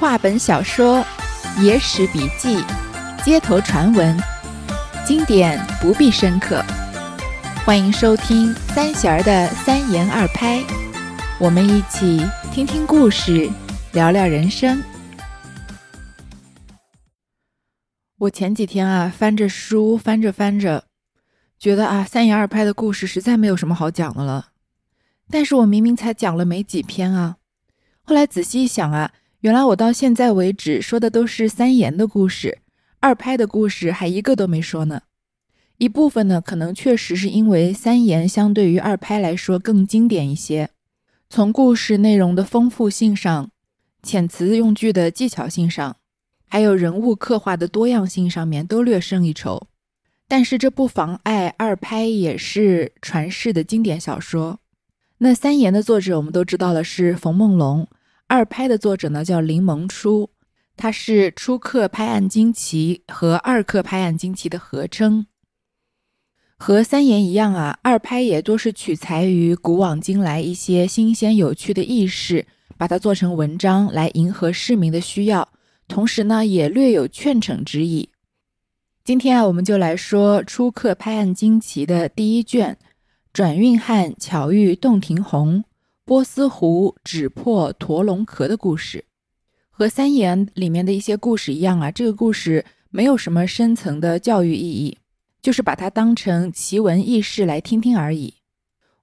话本小说、野史笔记、街头传闻，经典不必深刻。欢迎收听三弦儿的三言二拍，我们一起听听故事，聊聊人生。我前几天啊，翻着书，翻着翻着，觉得啊，三言二拍的故事实在没有什么好讲的了。但是我明明才讲了没几篇啊，后来仔细一想啊。原来我到现在为止说的都是三言的故事，二拍的故事还一个都没说呢。一部分呢，可能确实是因为三言相对于二拍来说更经典一些，从故事内容的丰富性上、遣词用句的技巧性上，还有人物刻画的多样性上面都略胜一筹。但是这不妨碍二拍也是传世的经典小说。那三言的作者我们都知道了，是冯梦龙。二拍的作者呢叫林萌初，他是初刻拍案惊奇和二刻拍案惊奇的合称。和三言一样啊，二拍也多是取材于古往今来一些新鲜有趣的轶事，把它做成文章来迎合市民的需要，同时呢也略有劝惩之意。今天啊，我们就来说初刻拍案惊奇的第一卷，转运汉巧遇洞庭红。波斯湖指破驼龙壳的故事，和三言里面的一些故事一样啊，这个故事没有什么深层的教育意义，就是把它当成奇闻异事来听听而已。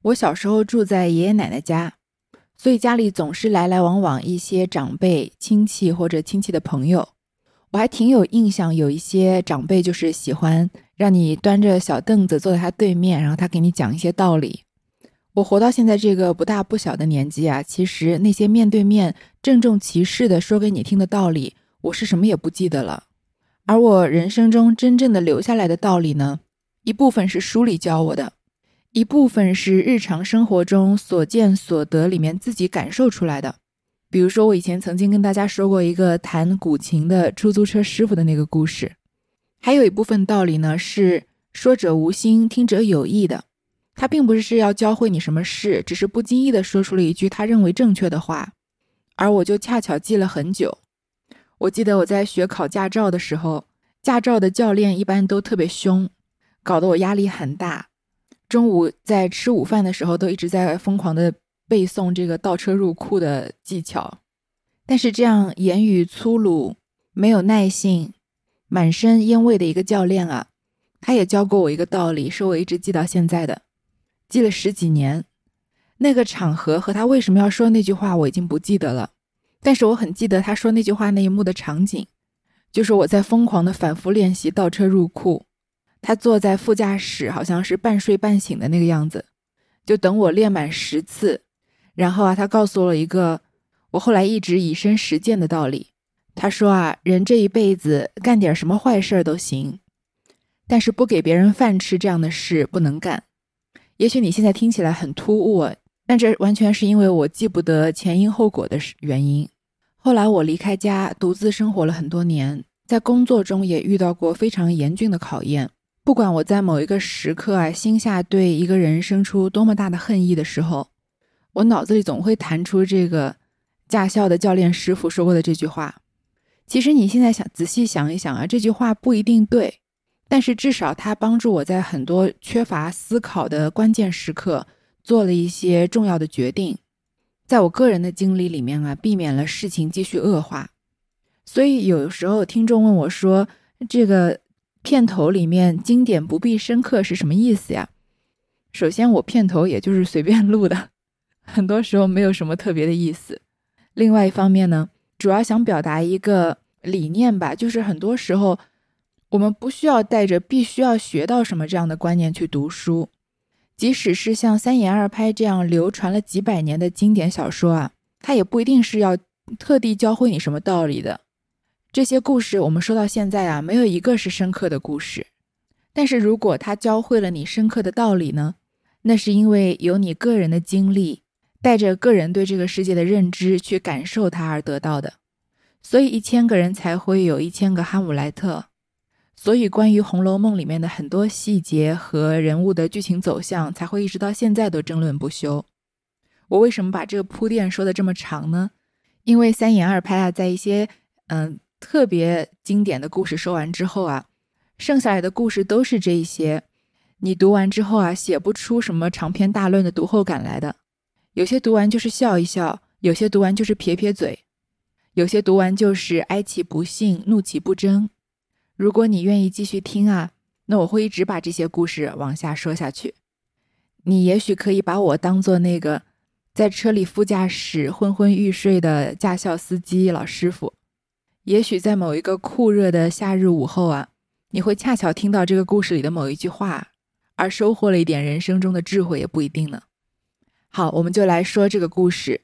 我小时候住在爷爷奶奶家，所以家里总是来来往往一些长辈、亲戚或者亲戚的朋友，我还挺有印象，有一些长辈就是喜欢让你端着小凳子坐在他对面，然后他给你讲一些道理。我活到现在这个不大不小的年纪啊，其实那些面对面郑重其事的说给你听的道理，我是什么也不记得了。而我人生中真正的留下来的道理呢，一部分是书里教我的，一部分是日常生活中所见所得里面自己感受出来的。比如说，我以前曾经跟大家说过一个弹古琴的出租车师傅的那个故事，还有一部分道理呢，是说者无心，听者有意的。他并不是要教会你什么事，只是不经意的说出了一句他认为正确的话，而我就恰巧记了很久。我记得我在学考驾照的时候，驾照的教练一般都特别凶，搞得我压力很大。中午在吃午饭的时候，都一直在疯狂的背诵这个倒车入库的技巧。但是这样言语粗鲁、没有耐性、满身烟味的一个教练啊，他也教过我一个道理，是我一直记到现在的。记了十几年，那个场合和他为什么要说那句话，我已经不记得了。但是我很记得他说那句话那一幕的场景，就是我在疯狂的反复练习倒车入库，他坐在副驾驶，好像是半睡半醒的那个样子，就等我练满十次。然后啊，他告诉了一个我后来一直以身实践的道理。他说啊，人这一辈子干点什么坏事儿都行，但是不给别人饭吃这样的事不能干。也许你现在听起来很突兀，但这完全是因为我记不得前因后果的原因。后来我离开家，独自生活了很多年，在工作中也遇到过非常严峻的考验。不管我在某一个时刻啊，心下对一个人生出多么大的恨意的时候，我脑子里总会弹出这个驾校的教练师傅说过的这句话。其实你现在想仔细想一想啊，这句话不一定对。但是至少它帮助我在很多缺乏思考的关键时刻做了一些重要的决定，在我个人的经历里面啊，避免了事情继续恶化。所以有时候听众问我说：“这个片头里面经典不必深刻是什么意思呀？”首先，我片头也就是随便录的，很多时候没有什么特别的意思。另外一方面呢，主要想表达一个理念吧，就是很多时候。我们不需要带着必须要学到什么这样的观念去读书，即使是像三言二拍这样流传了几百年的经典小说啊，它也不一定是要特地教会你什么道理的。这些故事我们说到现在啊，没有一个是深刻的故事。但是如果它教会了你深刻的道理呢，那是因为有你个人的经历，带着个人对这个世界的认知去感受它而得到的。所以一千个人才会有一千个哈姆莱特。所以，关于《红楼梦》里面的很多细节和人物的剧情走向，才会一直到现在都争论不休。我为什么把这个铺垫说的这么长呢？因为三言二拍啊，在一些嗯特别经典的故事说完之后啊，剩下来的故事都是这一些。你读完之后啊，写不出什么长篇大论的读后感来的。有些读完就是笑一笑，有些读完就是撇撇嘴，有些读完就是哀其不幸，怒其不争。如果你愿意继续听啊，那我会一直把这些故事往下说下去。你也许可以把我当做那个在车里副驾驶昏昏欲睡的驾校司机老师傅。也许在某一个酷热的夏日午后啊，你会恰巧听到这个故事里的某一句话。而收获了一点人生中的智慧也不一定呢。好，我们就来说这个故事：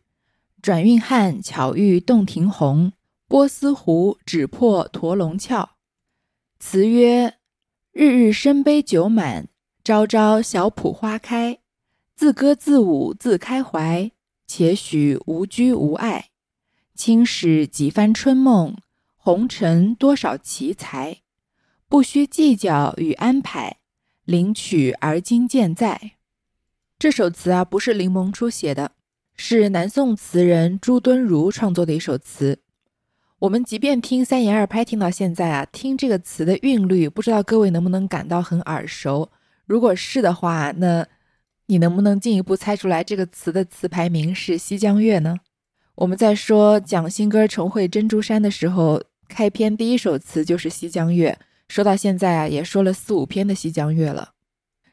转运汉巧遇洞庭红，波斯湖只破驼龙翘。词曰：日日深杯酒满，朝朝小圃花开。自歌自舞自开怀，且许无拘无碍。青史几番春梦，红尘多少奇才。不须计较与安排。领取而今健在，这首词啊，不是林萌初写的，是南宋词人朱敦儒创作的一首词。我们即便听三言二拍听到现在啊，听这个词的韵律，不知道各位能不能感到很耳熟？如果是的话，那你能不能进一步猜出来这个词的词牌名是《西江月》呢？我们在说讲新歌重会珍珠山的时候，开篇第一首词就是《西江月》。说到现在啊，也说了四五篇的《西江月》了。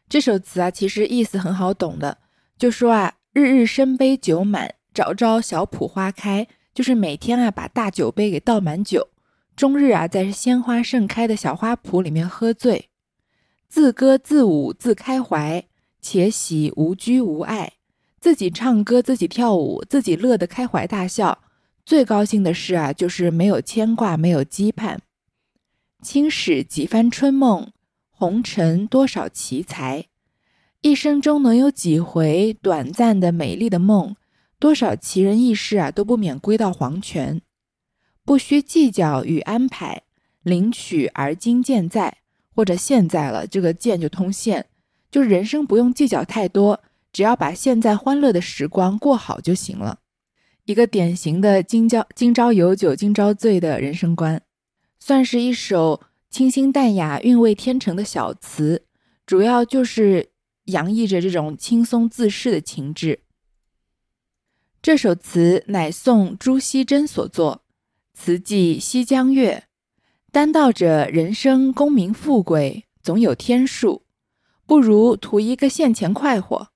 这首词啊，其实意思很好懂的，就说啊，日日深杯酒满，朝朝小圃花开，就是每天啊，把大酒杯给倒满酒，终日啊，在鲜花盛开的小花圃里面喝醉，自歌自舞自开怀，且喜无拘无碍，自己唱歌，自己跳舞，自己乐得开怀大笑。最高兴的事啊，就是没有牵挂，没有羁绊。轻史几番春梦，红尘多少奇才。一生中能有几回短暂的美丽的梦，多少奇人异事啊，都不免归到黄泉。不需计较与安排，领取而今健在，或者现在了，这个见就通现，就是人生不用计较太多，只要把现在欢乐的时光过好就行了。一个典型的今朝今朝有酒今朝醉的人生观。算是一首清新淡雅、韵味天成的小词，主要就是洋溢着这种轻松自适的情致。这首词乃宋朱熹珍所作，词记《西江月》，单道者人生功名富贵总有天数，不如图一个现钱快活。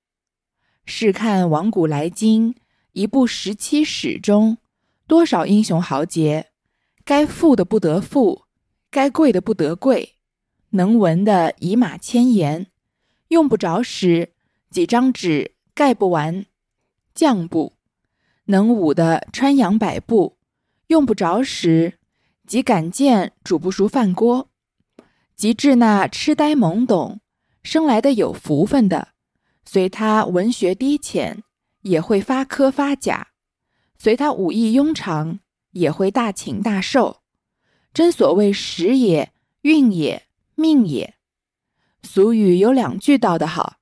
试看往古来今，一部十七史中，多少英雄豪杰。该富的不得富，该贵的不得贵，能文的以马千言，用不着时几张纸盖不完将布；能武的穿杨百步，用不着时几杆剑煮不熟饭锅。及至那痴呆懵懂、生来的有福分的，随他文学低浅，也会发科发甲；随他武艺庸长。也会大情大寿，真所谓时也、运也、命也。俗语有两句道得好：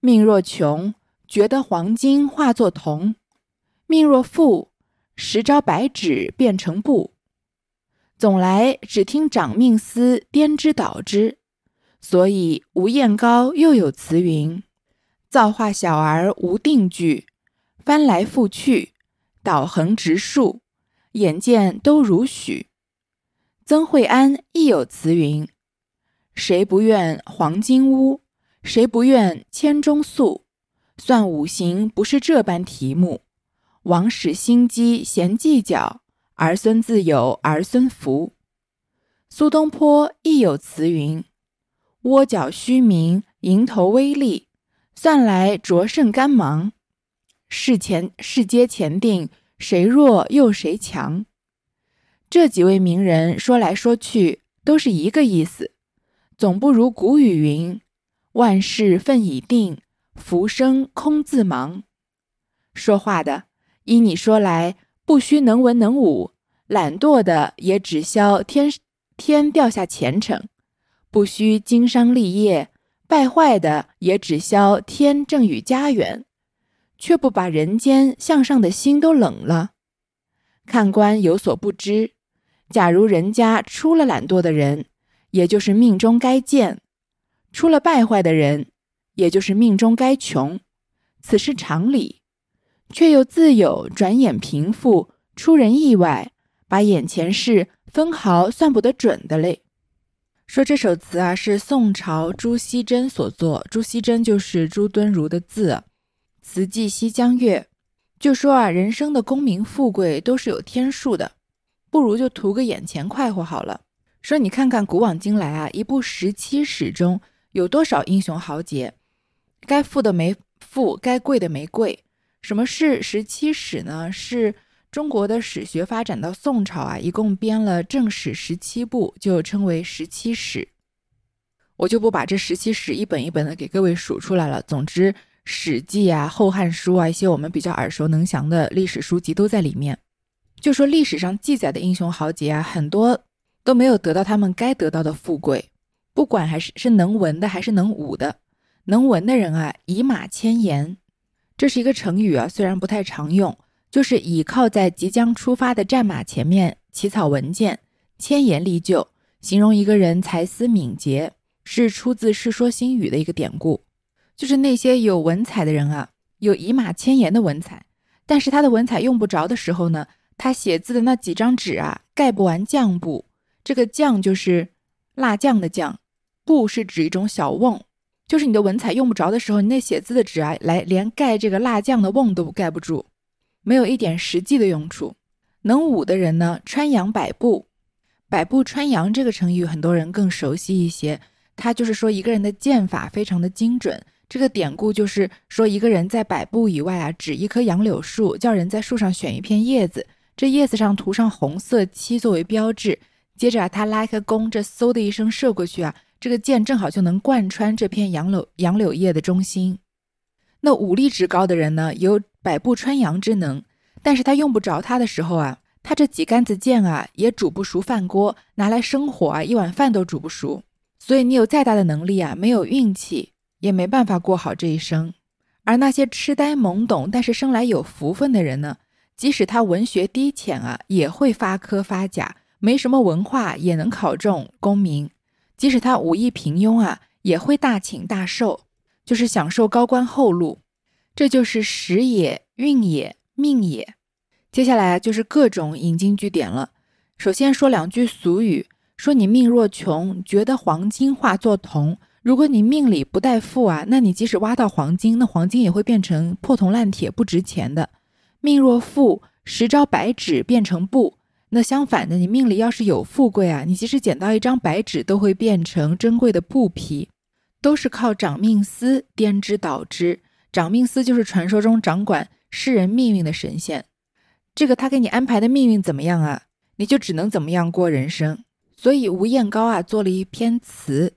命若穷，觉得黄金化作铜；命若富，十招白纸变成布。总来只听长命司颠之倒之，所以吴彦高又有词云：造化小儿无定句，翻来覆去，倒横直竖。眼见都如许。曾惠安亦有词云：“谁不愿黄金屋？谁不愿千钟粟？算五行不是这般题目。王室心机嫌计较，儿孙自有儿孙福。”苏东坡亦有词云：“窝角虚名，蝇头微利，算来着甚干忙？事前事皆前定。”谁弱又谁强？这几位名人说来说去都是一个意思，总不如古语云：“万事分已定，浮生空自忙。”说话的依你说来，不须能文能武；懒惰的也只消天天掉下前程，不须经商立业；败坏的也只消天正与家园。却不把人间向上的心都冷了，看官有所不知。假如人家出了懒惰的人，也就是命中该贱；出了败坏的人，也就是命中该穷。此是常理，却又自有转眼平复、出人意外，把眼前事分毫算不得准的嘞。说这首词啊，是宋朝朱熹珍所作。朱熹珍就是朱敦儒的字。词记西江月，就说啊，人生的功名富贵都是有天数的，不如就图个眼前快活好了。说你看看古往今来啊，一部十七史中有多少英雄豪杰？该富的没富，该贵的没贵。什么是十七史呢？是。中国的史学发展到宋朝啊，一共编了正史十七部，就称为十七史。我就不把这十七史一本一本的给各位数出来了。总之，《史记》啊、《后汉书》啊，一些我们比较耳熟能详的历史书籍都在里面。就说历史上记载的英雄豪杰啊，很多都没有得到他们该得到的富贵，不管还是是能文的还是能武的。能文的人啊，以马千言，这是一个成语啊，虽然不太常用。就是倚靠在即将出发的战马前面起草文件，千言立就，形容一个人才思敏捷，是出自《世说新语》的一个典故。就是那些有文采的人啊，有以马千言的文采，但是他的文采用不着的时候呢，他写字的那几张纸啊，盖不完酱布。这个酱就是辣酱的酱，布是指一种小瓮，就是你的文采用不着的时候，你那写字的纸啊，来连盖这个辣酱的瓮都盖不住。没有一点实际的用处。能武的人呢，穿杨百步，百步穿杨这个成语很多人更熟悉一些。它就是说一个人的剑法非常的精准。这个典故就是说一个人在百步以外啊，指一棵杨柳树，叫人在树上选一片叶子，这叶子上涂上红色漆作为标志。接着啊，他拉开弓，这嗖的一声射过去啊，这个剑正好就能贯穿这片杨柳杨柳叶的中心。那武力值高的人呢，有。百步穿杨之能，但是他用不着他的时候啊，他这几杆子剑啊也煮不熟饭锅，拿来生火啊，一碗饭都煮不熟。所以你有再大的能力啊，没有运气也没办法过好这一生。而那些痴呆懵懂但是生来有福分的人呢，即使他文学低浅啊，也会发科发甲；没什么文化也能考中功名；即使他武艺平庸啊，也会大请大受，就是享受高官厚禄。这就是时也、运也、命也。接下来就是各种引经据典了。首先说两句俗语：说你命若穷，觉得黄金化作铜；如果你命里不带富啊，那你即使挖到黄金，那黄金也会变成破铜烂铁，不值钱的。命若富，十招白纸变成布。那相反的，你命里要是有富贵啊，你即使捡到一张白纸，都会变成珍贵的布匹。都是靠掌命司颠之倒之。掌命司就是传说中掌管世人命运的神仙，这个他给你安排的命运怎么样啊？你就只能怎么样过人生。所以吴彦高啊做了一篇词，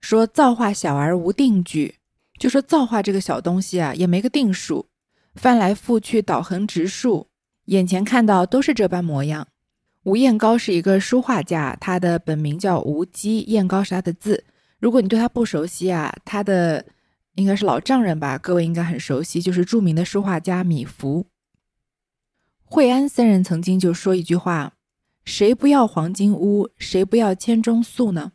说造化小儿无定局，就说造化这个小东西啊也没个定数，翻来覆去倒横直竖，眼前看到都是这般模样。吴彦高是一个书画家，他的本名叫吴基，彦高是他的字。如果你对他不熟悉啊，他的。应该是老丈人吧，各位应该很熟悉，就是著名的书画家米芾。惠安僧人曾经就说一句话：“谁不要黄金屋？谁不要千钟粟呢？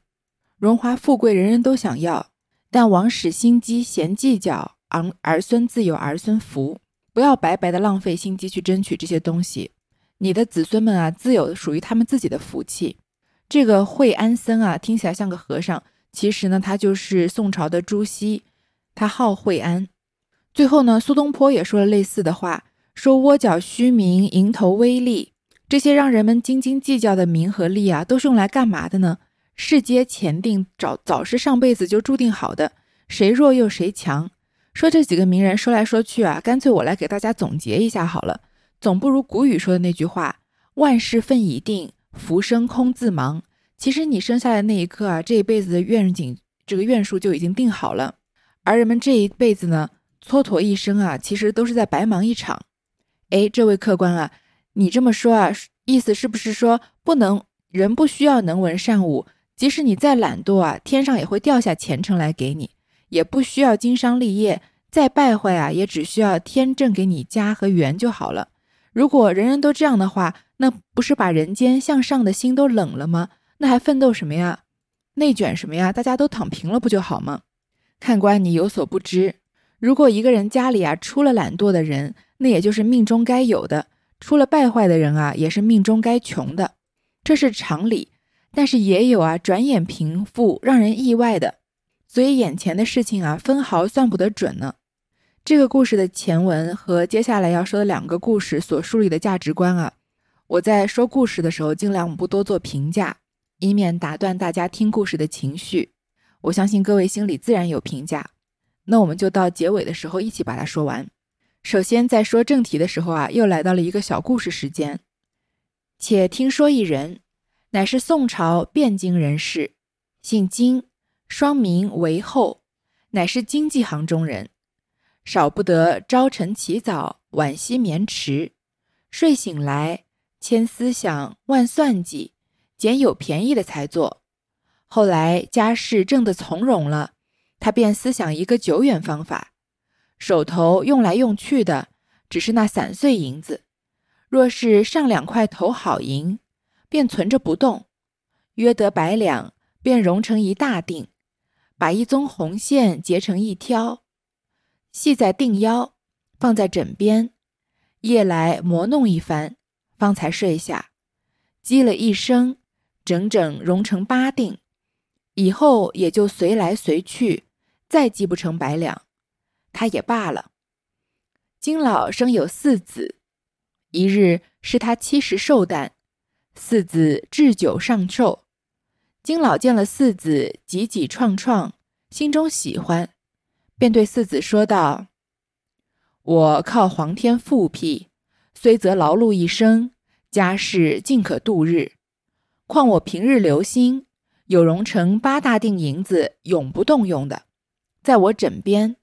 荣华富贵人人都想要，但王使心机嫌计较，儿儿孙自有儿孙福。不要白白的浪费心机去争取这些东西，你的子孙们啊，自有属于他们自己的福气。”这个惠安僧啊，听起来像个和尚，其实呢，他就是宋朝的朱熹。他号惠安，最后呢，苏东坡也说了类似的话，说窝角虚名，蝇头微利，这些让人们斤斤计较的名和利啊，都是用来干嘛的呢？世皆前定，早早是上辈子就注定好的，谁弱又谁强？说这几个名人说来说去啊，干脆我来给大家总结一下好了，总不如古语说的那句话：万事分已定，浮生空自忙。其实你生下来那一刻啊，这一辈子的愿景，这个愿数就已经定好了。而人们这一辈子呢，蹉跎一生啊，其实都是在白忙一场。哎，这位客官啊，你这么说啊，意思是不是说不能人不需要能文善武，即使你再懒惰啊，天上也会掉下前程来给你；也不需要经商立业，再败坏啊，也只需要天正给你家和缘就好了。如果人人都这样的话，那不是把人间向上的心都冷了吗？那还奋斗什么呀？内卷什么呀？大家都躺平了不就好吗？看官，你有所不知，如果一个人家里啊出了懒惰的人，那也就是命中该有的；出了败坏的人啊，也是命中该穷的，这是常理。但是也有啊，转眼贫富让人意外的，所以眼前的事情啊，分毫算不得准呢。这个故事的前文和接下来要说的两个故事所树立的价值观啊，我在说故事的时候尽量不多做评价，以免打断大家听故事的情绪。我相信各位心里自然有评价。那我们就到结尾的时候一起把它说完。首先在说正题的时候啊，又来到了一个小故事时间。且听说一人。乃是宋朝汴京人士，姓金，双名为后，乃是经济行中人。少不得朝晨起早，晚夕眠迟。睡醒来，千思想万算计，捡有便宜的才做。后来家事挣得从容了，他便思想一个久远方法：手头用来用去的只是那散碎银子，若是上两块头好银。便存着不动，约得百两，便融成一大锭，把一宗红线结成一挑，系在锭腰，放在枕边，夜来磨弄一番，方才睡下。积了一生，整整融成八锭，以后也就随来随去，再积不成百两，他也罢了。金老生有四子，一日是他七十寿诞。四子置酒上寿，金老见了四子挤挤创创，心中喜欢，便对四子说道：“我靠皇天复辟，虽则劳碌一生，家事尽可度日。况我平日留心，有容成八大锭银子，永不动用的，在我枕边。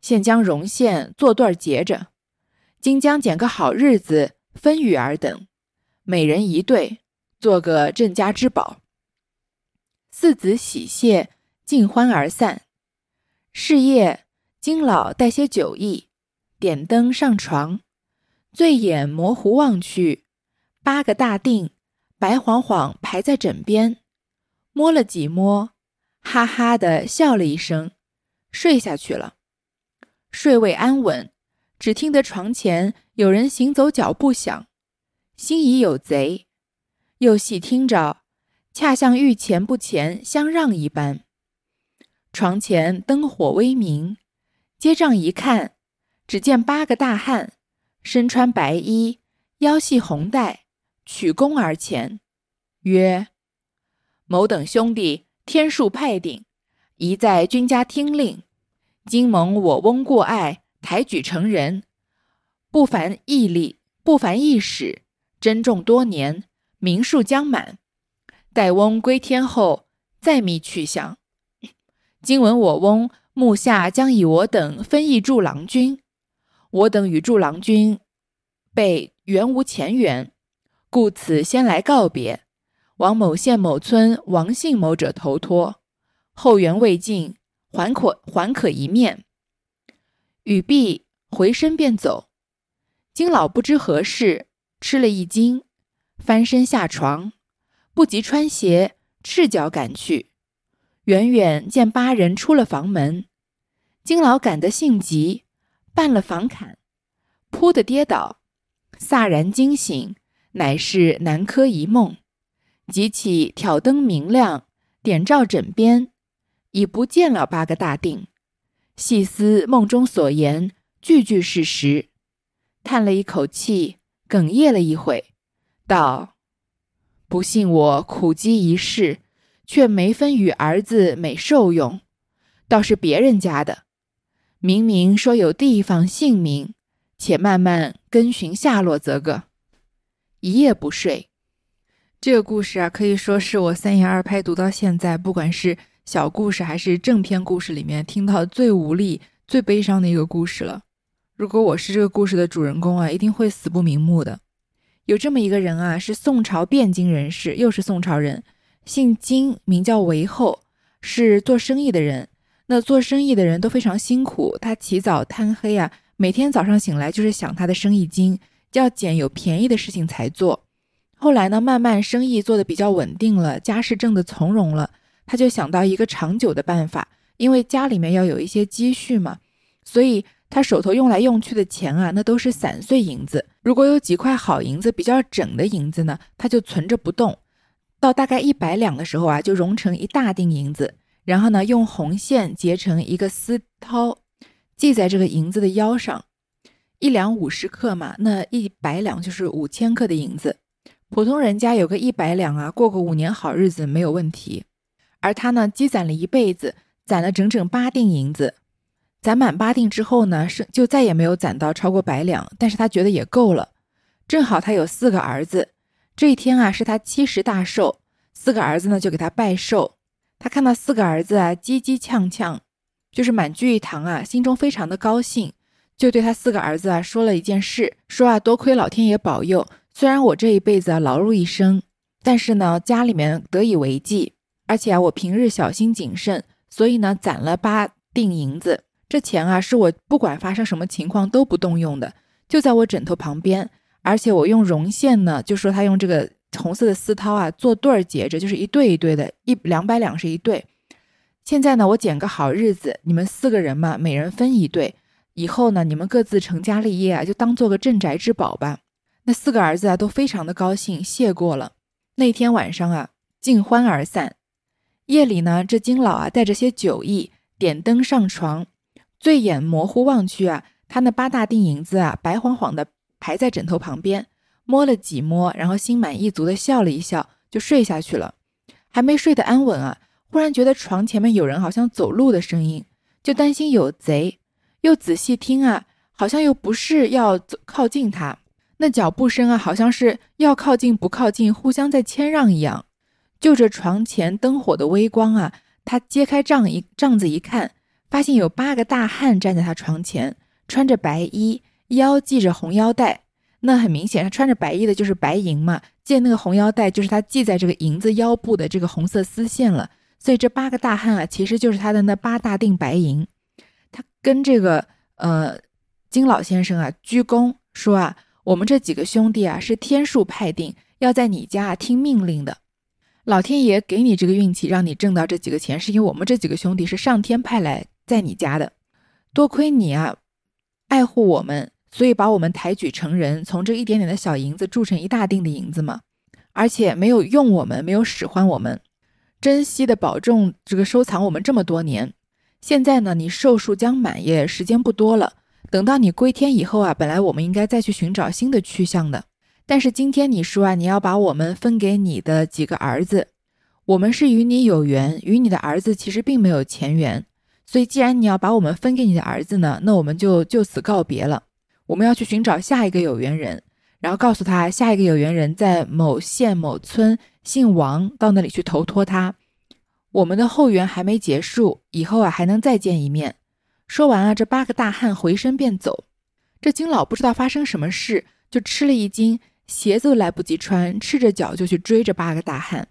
现将绒线做对结着，今将拣个好日子分与尔等。”每人一对，做个镇家之宝。四子喜谢，尽欢而散。是夜，金老带些酒意，点灯上床，醉眼模糊望去，八个大锭白晃晃排在枕边，摸了几摸，哈哈的笑了一声，睡下去了。睡未安稳，只听得床前有人行走脚步响。心疑有贼，又细听着，恰像欲前不前相让一般。床前灯火微明，接帐一看，只见八个大汉，身穿白衣，腰系红带，曲弓而前，曰：“某等兄弟，天数派定，宜在君家听令。今蒙我翁过爱，抬举成人，不凡毅力，不凡义史。”珍重多年，名数将满。待翁归天后，再觅去向。今闻我翁目下将以我等分邑助郎君，我等与助郎君被原无前缘，故此先来告别，往某县某村王姓某者投托。后缘未尽，还可还可一面。语毕，回身便走。金老不知何事。吃了一惊，翻身下床，不及穿鞋，赤脚赶去。远远见八人出了房门，金老赶得性急，绊了房坎，扑的跌倒，飒然惊醒，乃是南柯一梦。即起挑灯明亮，点照枕边，已不见了八个大定。细思梦中所言，句句是实，叹了一口气。哽咽了一会，道：“不信我苦积一世，却没分与儿子美受用，倒是别人家的。明明说有地方姓名，且慢慢跟寻下落则个。”一夜不睡。这个故事啊，可以说是我三言二拍读到现在，不管是小故事还是正篇故事里面听到最无力、最悲伤的一个故事了。如果我是这个故事的主人公啊，一定会死不瞑目的。有这么一个人啊，是宋朝汴京人士，又是宋朝人，姓金，名叫韦后，是做生意的人。那做生意的人都非常辛苦，他起早贪黑啊，每天早上醒来就是想他的生意经，要捡有便宜的事情才做。后来呢，慢慢生意做得比较稳定了，家事挣得从容了，他就想到一个长久的办法，因为家里面要有一些积蓄嘛，所以他手头用来用去的钱啊，那都是散碎银子。如果有几块好银子，比较整的银子呢，他就存着不动。到大概一百两的时候啊，就融成一大锭银子，然后呢，用红线结成一个丝绦，系在这个银子的腰上。一两五十克嘛，那一百两就是五千克的银子。普通人家有个一百两啊，过个五年好日子没有问题。而他呢，积攒了一辈子，攒了整整八锭银子。攒满八锭之后呢，是就再也没有攒到超过百两。但是他觉得也够了。正好他有四个儿子，这一天啊是他七十大寿，四个儿子呢就给他拜寿。他看到四个儿子啊叽叽呛呛，就是满聚一堂啊，心中非常的高兴，就对他四个儿子啊说了一件事，说啊多亏老天爷保佑。虽然我这一辈子啊劳碌一生，但是呢家里面得以为继，而且啊我平日小心谨慎，所以呢攒了八锭银子。这钱啊是我不管发生什么情况都不动用的，就在我枕头旁边。而且我用绒线呢，就说他用这个红色的丝绦啊做对儿结着，就是一对一对的，一两百两是一对。现在呢我捡个好日子，你们四个人嘛，每人分一对。以后呢你们各自成家立业啊，就当做个镇宅之宝吧。那四个儿子啊，都非常的高兴，谢过了。那天晚上啊，尽欢而散。夜里呢，这金老啊，带着些酒意，点灯上床，醉眼模糊望去啊，他那八大锭银子啊，白晃晃的排在枕头旁边，摸了几摸，然后心满意足的笑了一笑，就睡下去了。还没睡得安稳啊，忽然觉得床前面有人好像走路的声音，就担心有贼，又仔细听啊，好像又不是要走靠近他。那脚步声啊，好像是要靠近不靠近，互相在谦让一样。就着床前灯火的微光啊，他揭开帐一帐子一看，发现有八个大汉站在他床前，穿着白衣，腰系着红腰带。那很明显，他穿着白衣的就是白银嘛，系那个红腰带就是他系在这个银子腰部的这个红色丝线了。所以这八个大汉啊，其实就是他的那八大锭白银。他跟这个呃金老先生啊鞠躬说啊。我们这几个兄弟啊，是天数派定要在你家听命令的。老天爷给你这个运气，让你挣到这几个钱，是因为我们这几个兄弟是上天派来在你家的。多亏你啊，爱护我们，所以把我们抬举成人，从这一点点的小银子铸成一大锭的银子嘛。而且没有用我们，没有使唤我们，珍惜的保重这个收藏我们这么多年。现在呢，你寿数将满，也时间不多了。等到你归天以后啊，本来我们应该再去寻找新的去向的。但是今天你说啊，你要把我们分给你的几个儿子，我们是与你有缘，与你的儿子其实并没有前缘。所以既然你要把我们分给你的儿子呢，那我们就就此告别了。我们要去寻找下一个有缘人，然后告诉他下一个有缘人在某县某村，姓王，到那里去投托他。我们的后援还没结束，以后啊还能再见一面。说完啊，这八个大汉回身便走。这金老不知道发生什么事，就吃了一惊，鞋子都来不及穿，赤着脚就去追这八个大汉。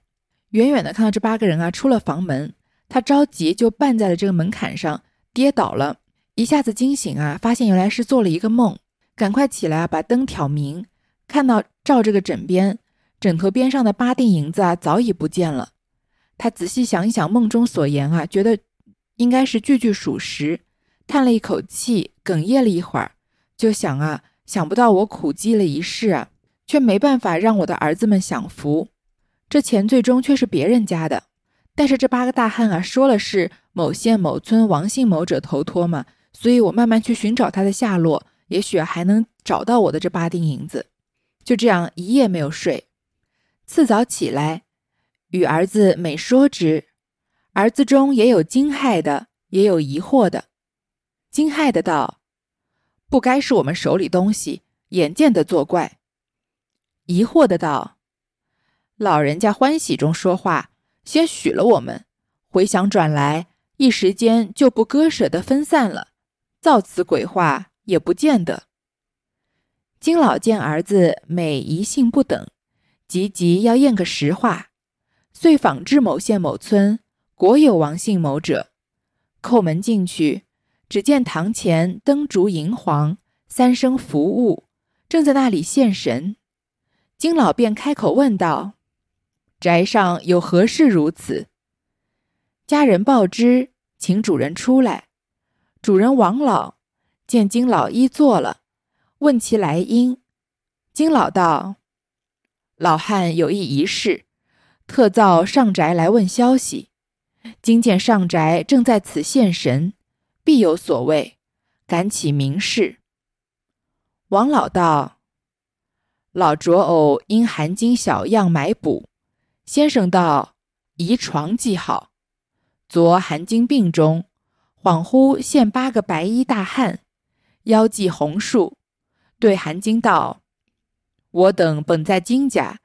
远远的看到这八个人啊出了房门，他着急就绊在了这个门槛上，跌倒了，一下子惊醒啊，发现原来是做了一个梦，赶快起来啊，把灯挑明，看到照这个枕边，枕头边上的八锭银子啊早已不见了。他仔细想一想梦中所言啊，觉得应该是句句属实。叹了一口气，哽咽了一会儿，就想啊，想不到我苦积了一世啊，却没办法让我的儿子们享福。这钱最终却是别人家的。但是这八个大汉啊，说了是某县某村王姓某者投托嘛，所以我慢慢去寻找他的下落，也许还能找到我的这八锭银子。就这样一夜没有睡。次早起来，与儿子每说之，儿子中也有惊骇的，也有疑惑的。惊骇的道：“不该是我们手里东西，眼见的作怪。”疑惑的道：“老人家欢喜中说话，先许了我们，回想转来，一时间就不割舍的分散了，造此鬼话也不见得。”金老见儿子每一信不等，急急要验个实话，遂访至某县某村，果有王姓某者，叩门进去。只见堂前灯烛银黄，三生服务，正在那里献神。金老便开口问道：“宅上有何事如此？”家人报之，请主人出来。主人王老见金老一坐了，问其来因。金老道：“老汉有一仪事，特造上宅来问消息。今见上宅正在此献神，必有所谓，敢起明事。”王老道：“老卓偶因含金小样买补，先生道宜床即好。昨含金病中，恍惚现八个白衣大汉，腰系红束，对韩金道：‘我等本在金家，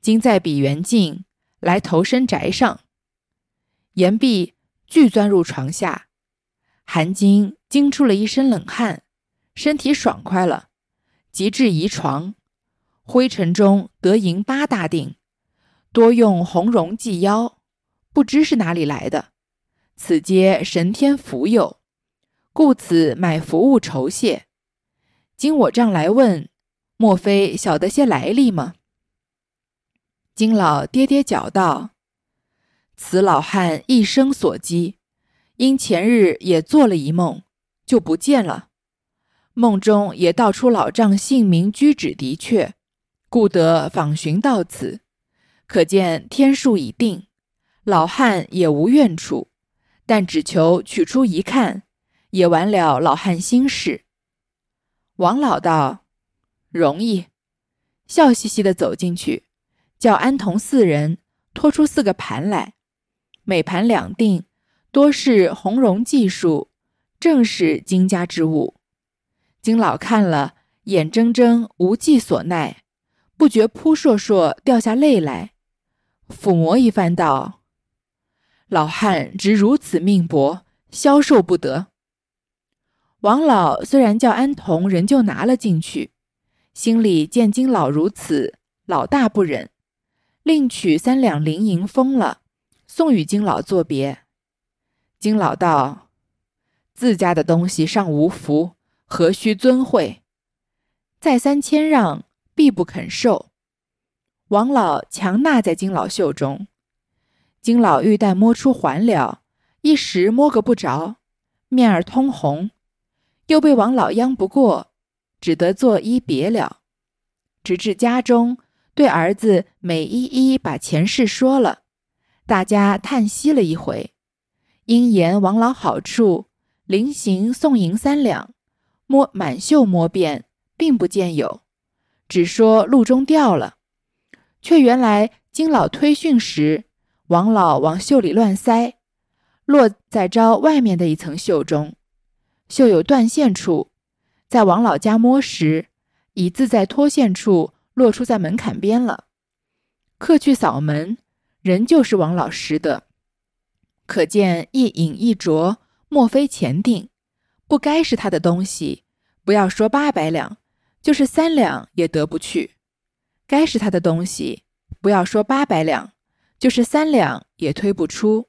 今在比原境来投身宅上。’言毕，俱钻入床下。韩金惊出了一身冷汗，身体爽快了。”即至移床，灰尘中得银八大锭，多用红绒系腰，不知是哪里来的。此皆神天福佑，故此买服务酬谢。今我丈来问，莫非晓得些来历吗？金老跌跌脚道：“此老汉一生所积，因前日也做了一梦，就不见了。”梦中也道出老丈姓名居址的确，故得访寻到此，可见天数已定，老汉也无怨处，但只求取出一看，也完了老汉心事。王老道容易，笑嘻嘻的走进去，叫安童四人拖出四个盘来，每盘两锭，多是红绒技术，正是金家之物。金老看了，眼睁睁无计所奈，不觉扑朔朔掉下泪来，抚摸一番道：“老汉值如此命薄，消受不得。”王老虽然叫安童，仍旧拿了进去，心里见金老如此，老大不忍，另取三两零银封了，送与金老作别。金老道：“自家的东西尚无福。”何须尊惠？再三谦让，必不肯受。王老强纳在金老袖中，金老玉带摸出还了，一时摸个不着，面儿通红，又被王老央不过，只得作揖别了。直至家中，对儿子每一一把前事说了，大家叹息了一回，因言王老好处，临行送银三两。摸满袖摸遍，并不见有，只说路中掉了，却原来金老推训时，王老往袖里乱塞，落在招外面的一层袖中，绣有断线处，在王老家摸时，已自在脱线处落出在门槛边了。客去扫门，仍旧是王老拾的，可见一饮一啄，莫非钱定。不该是他的东西，不要说八百两，就是三两也得不去；该是他的东西，不要说八百两，就是三两也推不出。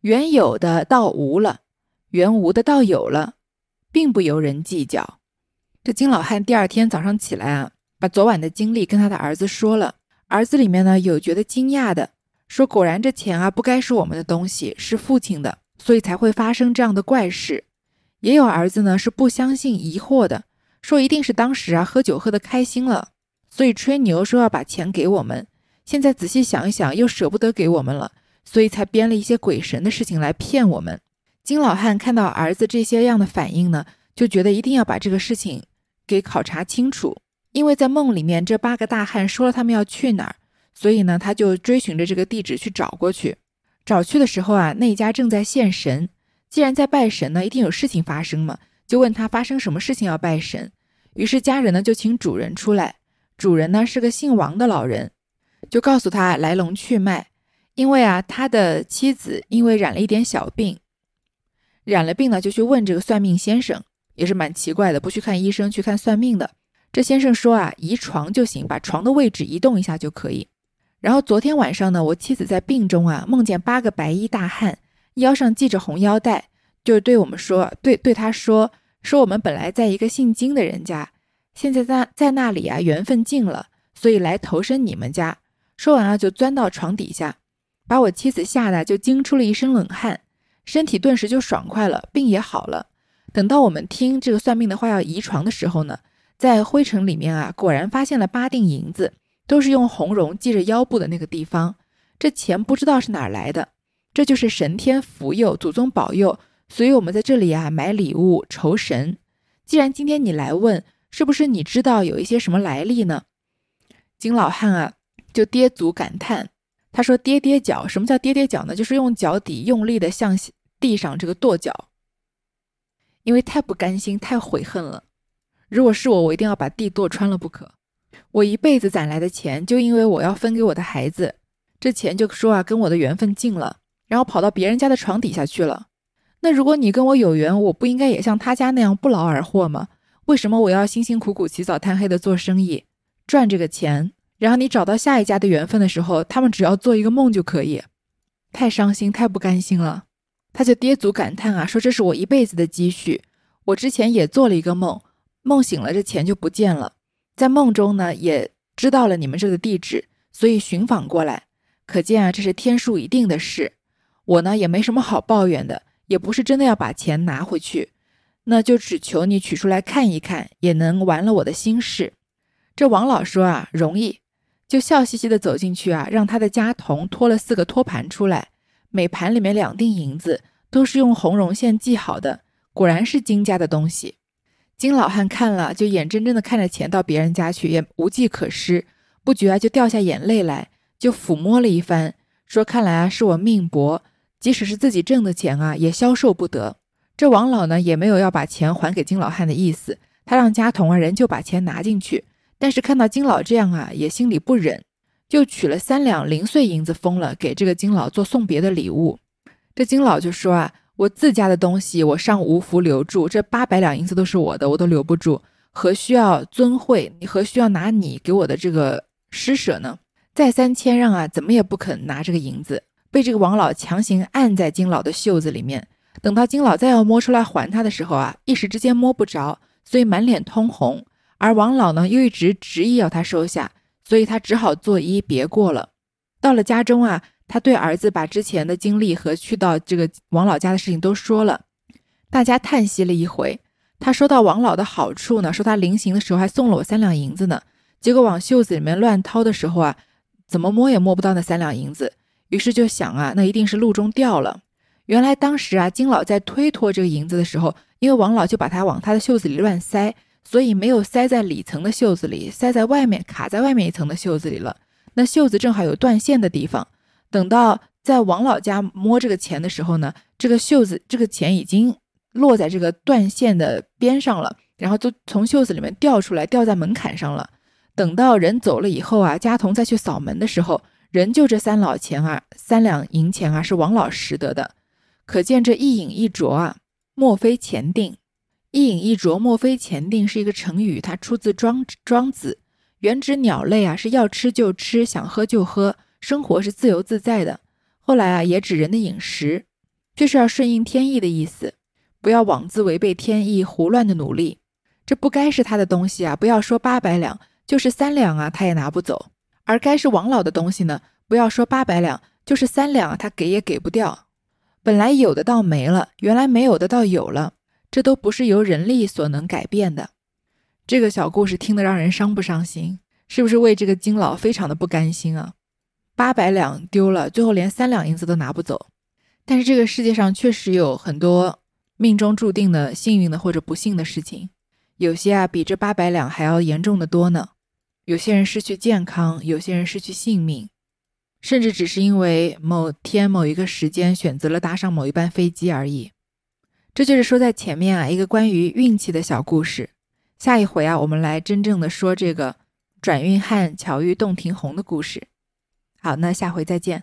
原有的倒无了，原无的倒有了，并不由人计较。这金老汉第二天早上起来啊，把昨晚的经历跟他的儿子说了。儿子里面呢有觉得惊讶的，说果然这钱啊不该是我们的东西，是父亲的，所以才会发生这样的怪事。也有儿子呢，是不相信、疑惑的，说一定是当时啊喝酒喝得开心了，所以吹牛说要把钱给我们。现在仔细想一想，又舍不得给我们了，所以才编了一些鬼神的事情来骗我们。金老汉看到儿子这些样的反应呢，就觉得一定要把这个事情给考察清楚。因为在梦里面，这八个大汉说了他们要去哪儿，所以呢，他就追寻着这个地址去找过去。找去的时候啊，那家正在献神。既然在拜神呢，一定有事情发生嘛，就问他发生什么事情要拜神。于是家人呢就请主人出来，主人呢是个姓王的老人，就告诉他来龙去脉。因为啊，他的妻子因为染了一点小病，染了病呢就去问这个算命先生，也是蛮奇怪的，不去看医生，去看算命的。这先生说啊，移床就行，把床的位置移动一下就可以。然后昨天晚上呢，我妻子在病中啊，梦见八个白衣大汉。腰上系着红腰带，就对我们说：“对对，他说说我们本来在一个姓金的人家，现在在在那里啊，缘分尽了，所以来投身你们家。说完啊，就钻到床底下，把我妻子吓得就惊出了一身冷汗，身体顿时就爽快了，病也好了。等到我们听这个算命的话要移床的时候呢，在灰尘里面啊，果然发现了八锭银子，都是用红绒系着腰部的那个地方。这钱不知道是哪儿来的，这就是神天福佑，祖宗保佑。所以我们在这里啊买礼物酬神。既然今天你来问，是不是你知道有一些什么来历呢？金老汉啊就跌足感叹，他说：“跌跌脚，什么叫跌跌脚呢？就是用脚底用力的向地上这个跺脚。”因为太不甘心，太悔恨了。如果是我，我一定要把地跺穿了不可。我一辈子攒来的钱，就因为我要分给我的孩子，这钱就说啊，跟我的缘分尽了，然后跑到别人家的床底下去了。那如果你跟我有缘，我不应该也像他家那样不劳而获吗？为什么我要辛辛苦苦、起早贪黑的做生意，赚这个钱，然后你找到下一家的缘分的时候，他们只要做一个梦就可以？太伤心，太不甘心了。他就跌足感叹啊，说这是我一辈子的积蓄。我之前也做了一个梦，梦醒了，这钱就不见了。在梦中呢，也知道了你们这个地址，所以寻访过来。可见啊，这是天数已定的事。我呢，也没什么好抱怨的，也不是真的要把钱拿回去，那就只求你取出来看一看，也能完了我的心事。这王老说啊，容易，就笑嘻嘻的走进去啊，让他的家童托了四个托盘出来。每盘里面两锭银子，都是用红绒线系好的，果然是金家的东西。金老汉看了，就眼睁睁的看着钱到别人家去，也无计可施，不觉啊就掉下眼泪来，就抚摸了一番，说：“看来啊是我命薄，即使是自己挣的钱啊，也消受不得。”这王老呢也没有要把钱还给金老汉的意思，他让家童啊仍旧把钱拿进去，但是看到金老这样啊，也心里不忍。就取了三两零碎银子封了，给这个金老做送别的礼物。这金老就说啊，我自家的东西我尚无福留住，这八百两银子都是我的，我都留不住，何需要尊惠？你何需要拿你给我的这个施舍呢？再三谦让啊，怎么也不肯拿这个银子，被这个王老强行按在金老的袖子里面。等到金老再要摸出来还他的时候啊，一时之间摸不着，所以满脸通红。而王老呢，又一直执意要他收下。所以他只好作揖别过了。到了家中啊，他对儿子把之前的经历和去到这个王老家的事情都说了。大家叹息了一回。他说到王老的好处呢，说他临行的时候还送了我三两银子呢。结果往袖子里面乱掏的时候啊，怎么摸也摸不到那三两银子。于是就想啊，那一定是路中掉了。原来当时啊，金老在推脱这个银子的时候，因为王老就把它往他的袖子里乱塞。所以没有塞在里层的袖子里，塞在外面卡在外面一层的袖子里了。那袖子正好有断线的地方。等到在王老家摸这个钱的时候呢，这个袖子这个钱已经落在这个断线的边上了，然后就从袖子里面掉出来，掉在门槛上了。等到人走了以后啊，家童再去扫门的时候，仍旧这三老钱啊，三两银钱啊，是王老拾得的。可见这一饮一啄啊，莫非钱定。一饮一啄，莫非前定，是一个成语，它出自庄庄子，原指鸟类啊，是要吃就吃，想喝就喝，生活是自由自在的。后来啊，也指人的饮食，就是要顺应天意的意思，不要妄自违背天意，胡乱的努力。这不该是他的东西啊，不要说八百两，就是三两啊，他也拿不走。而该是王老的东西呢，不要说八百两，就是三两啊，他给也给不掉。本来有的倒没了，原来没有的倒有了。这都不是由人力所能改变的。这个小故事听得让人伤不伤心？是不是为这个金老非常的不甘心啊？八百两丢了，最后连三两银子都拿不走。但是这个世界上确实有很多命中注定的幸运的或者不幸的事情，有些啊比这八百两还要严重的多呢。有些人失去健康，有些人失去性命，甚至只是因为某天某一个时间选择了搭上某一班飞机而已。这就是说在前面啊，一个关于运气的小故事。下一回啊，我们来真正的说这个转运汉巧遇洞庭红的故事。好，那下回再见。